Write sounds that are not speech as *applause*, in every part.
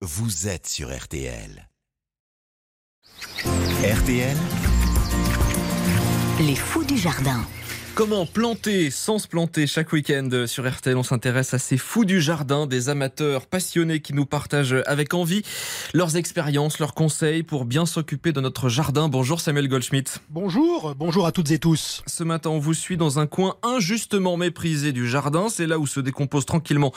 vous êtes sur RTL. RTL, Les fous du jardin. Comment planter sans se planter Chaque week-end sur RTL, on s'intéresse à ces fous du jardin, des amateurs passionnés qui nous partagent avec envie leurs expériences, leurs conseils pour bien s'occuper de notre jardin. Bonjour Samuel Goldschmidt. Bonjour, bonjour à toutes et tous. Ce matin, on vous suit dans un coin injustement méprisé du jardin. C'est là où se décompose tranquillement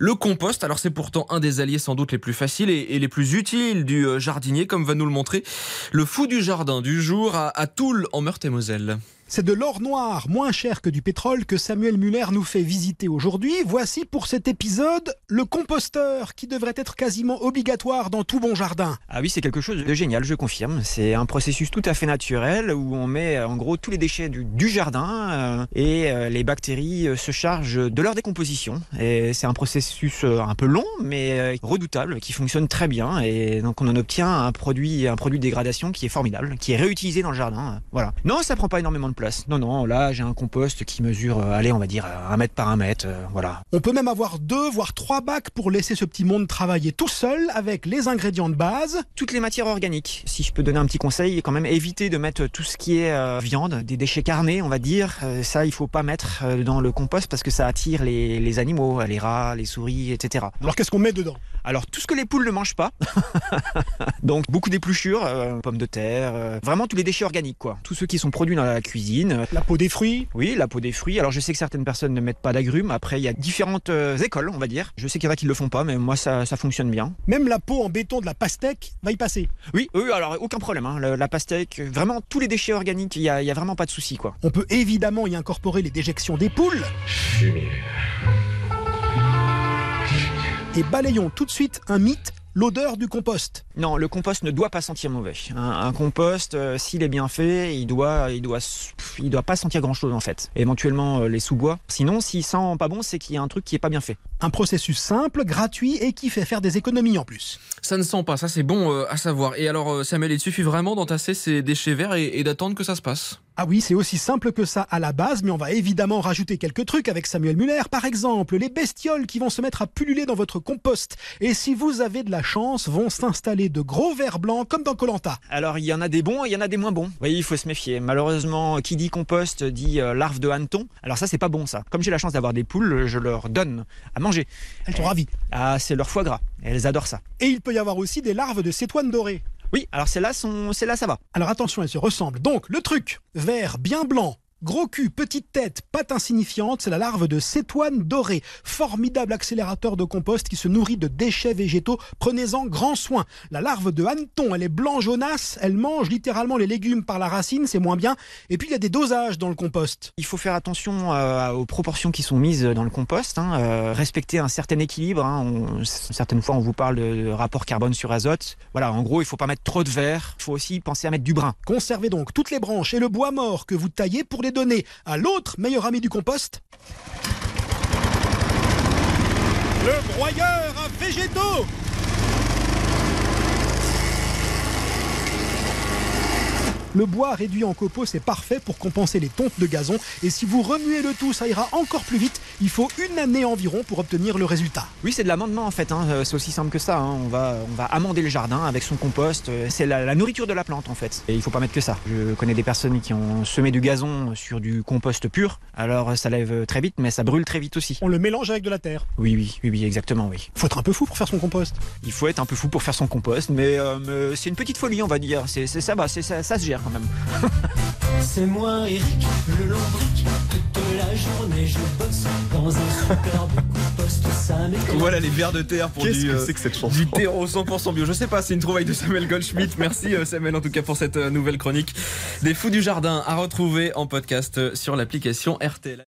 le compost. Alors c'est pourtant un des alliés sans doute les plus faciles et, les plus utiles du euh, jardinier, comme va nous le montrer le fou du jardin du jour à, à Toul en Meurthe-et-Moselle. C'est de l'or noir, moins cher que du pétrole, que Samuel Muller nous fait visiter aujourd'hui. Voici pour cet épisode le composteur qui devrait être quasiment obligatoire dans tout bon jardin. Ah oui, c'est quelque chose de génial, je confirme. C'est un processus tout à fait naturel où on met en gros tous les déchets du, jardin euh, et euh, les bactéries euh, se chargent de leur décomposition. Et c'est un processus un peu long mais redoutable qui fonctionne très bien et donc on en obtient un produit un produit de dégradation qui est formidable, qui est réutilisé dans le jardin. Voilà. Non, ça prend pas énormément de place. Non non, là, j'ai un compost qui mesure euh, allez, on va dire euh, un mètre par un mètre, euh, voilà. On peut même avoir deux, voire trois bacs pour laisser ce petit monde travailler tout seul avec les ingrédients de base. toutes les matières organiques. Si je peux donner un petit conseil, quand même éviter de mettre tout ce qui est euh, viande, des déchets carnés, on va dire. Euh, ça, il faut pas mettre dans le compost parce que ça attire les, les animaux, les rats, les souris, etc. Alors qu'est-ce qu'on met dedans? Alors tout ce que les poules ne mangent pas. *laughs* Donc beaucoup d'épluchures, euh, pommes de terre, vraiment tous les déchets organiques, quoi. Tous ceux qui sont produits dans la cuisine. La peau des fruits oui, la peau des fruits. Alors je sais que certaines personnes ne mettent pas d'agrumes. Après, il y a différentes euh, écoles, on va dire. Je sais qu'il y en a qui le font pas, mais moi ça, ça fonctionne bien. Même la peau en béton de la pastèque va y passer. Oui, oui, alors aucun problème. hein. La pastèque, vraiment tous les déchets organiques, il y a, il y a vraiment pas de souci, quoi. On peut évidemment y incorporer les déjections des poules. Et balayons tout de suite un mythe, l'odeur du compost. Non, le compost ne doit pas sentir mauvais. Un, un compost, euh, s'il est bien fait, il doit, il doit, il doit pas sentir grand chose en fait. Éventuellement euh, les sous-bois. Sinon, s'il sent pas bon, c'est qu'il y a un truc qui est pas bien fait. Un processus simple, gratuit et qui fait faire des économies en plus. Ça ne sent pas, ça c'est bon euh, à savoir. Et alors euh, Samuel, il suffit vraiment d'entasser ces déchets verts et, et d'attendre que ça se passe. Ah oui, c'est aussi simple que ça à la base, mais on va évidemment rajouter quelques trucs avec Samuel Muller. Par exemple, les bestioles qui vont se mettre à pulluler dans votre compost. Et si vous avez de la chance, vont s'installer de gros vers blancs comme dans Colanta. Alors il y en a des bons et il y en a des moins bons. Vous voyez, il faut se méfier. Malheureusement, qui dit compost dit euh, larve de hanneton. Alors ça, c'est pas bon ça. Comme j'ai la chance d'avoir des poules, je leur donne à manger. Elles sont ravies. Ah, c'est leur foie gras. Elles adorent ça. Et il peut y avoir aussi des larves de cétoine dorée. Oui, alors celles-là, sont... celles-là, ça va. Alors attention, elles se ressemblent. Donc, le truc, vert bien blanc, gros cul, petite tête, patte insignifiante, c'est la larve de cétoine dorée. Formidable accélérateur de compost qui se nourrit de déchets végétaux. Prenez-en grand soin. La larve de hanneton, elle est blanc jaunasse, elle mange littéralement les légumes par la racine, c'est moins bien. Et puis, il y a des dosages dans le compost. Il faut faire attention euh, aux proportions qui sont mises dans le compost, hein, euh, respecter un certain équilibre. hein. On- certaines fois, on vous parle de, rapport carbone sur azote. Voilà, en gros, il faut pas mettre trop de verre. Il faut aussi penser à mettre du brun. Conservez donc toutes les branches et le bois mort que vous taillez pour les donner à l'autre meilleur ami du compost. Le broyeur à végétaux Le bois réduit en copeaux, c'est parfait pour compenser les tontes de gazon. Et si vous remuez le tout, ça ira encore plus vite. Il faut une année environ pour obtenir le résultat. Oui, c'est de l'amendement en fait. hein. Euh, C'est aussi simple que ça. hein. On va, on va amender le jardin avec son compost. Euh, C'est la, la nourriture de la plante en fait. Et il faut pas mettre que ça. Je connais des personnes qui ont semé du gazon sur du compost pur. Alors ça lève très vite, mais ça brûle très vite aussi. On le mélange avec de la terre. Oui, oui, oui, oui, exactement, oui. Faut être un peu fou pour faire son compost. Il faut être un peu fou pour faire son compost, mais, euh, mais c'est une petite folie, on va dire. C'est ça se gère quand même. C'est moi Eric, le lombric, toute la journée je bosse dans un superbe compost, ça. Voilà les vers de terre pour Qu'est-ce du, que euh, c'est que cette chanson du terreau 100% bio. Je sais pas, c'est une trouvaille de Samuel Goldschmidt. Merci euh, Samuel en tout cas pour cette euh, nouvelle chronique des fous du jardin à retrouver en podcast sur l'application RTL.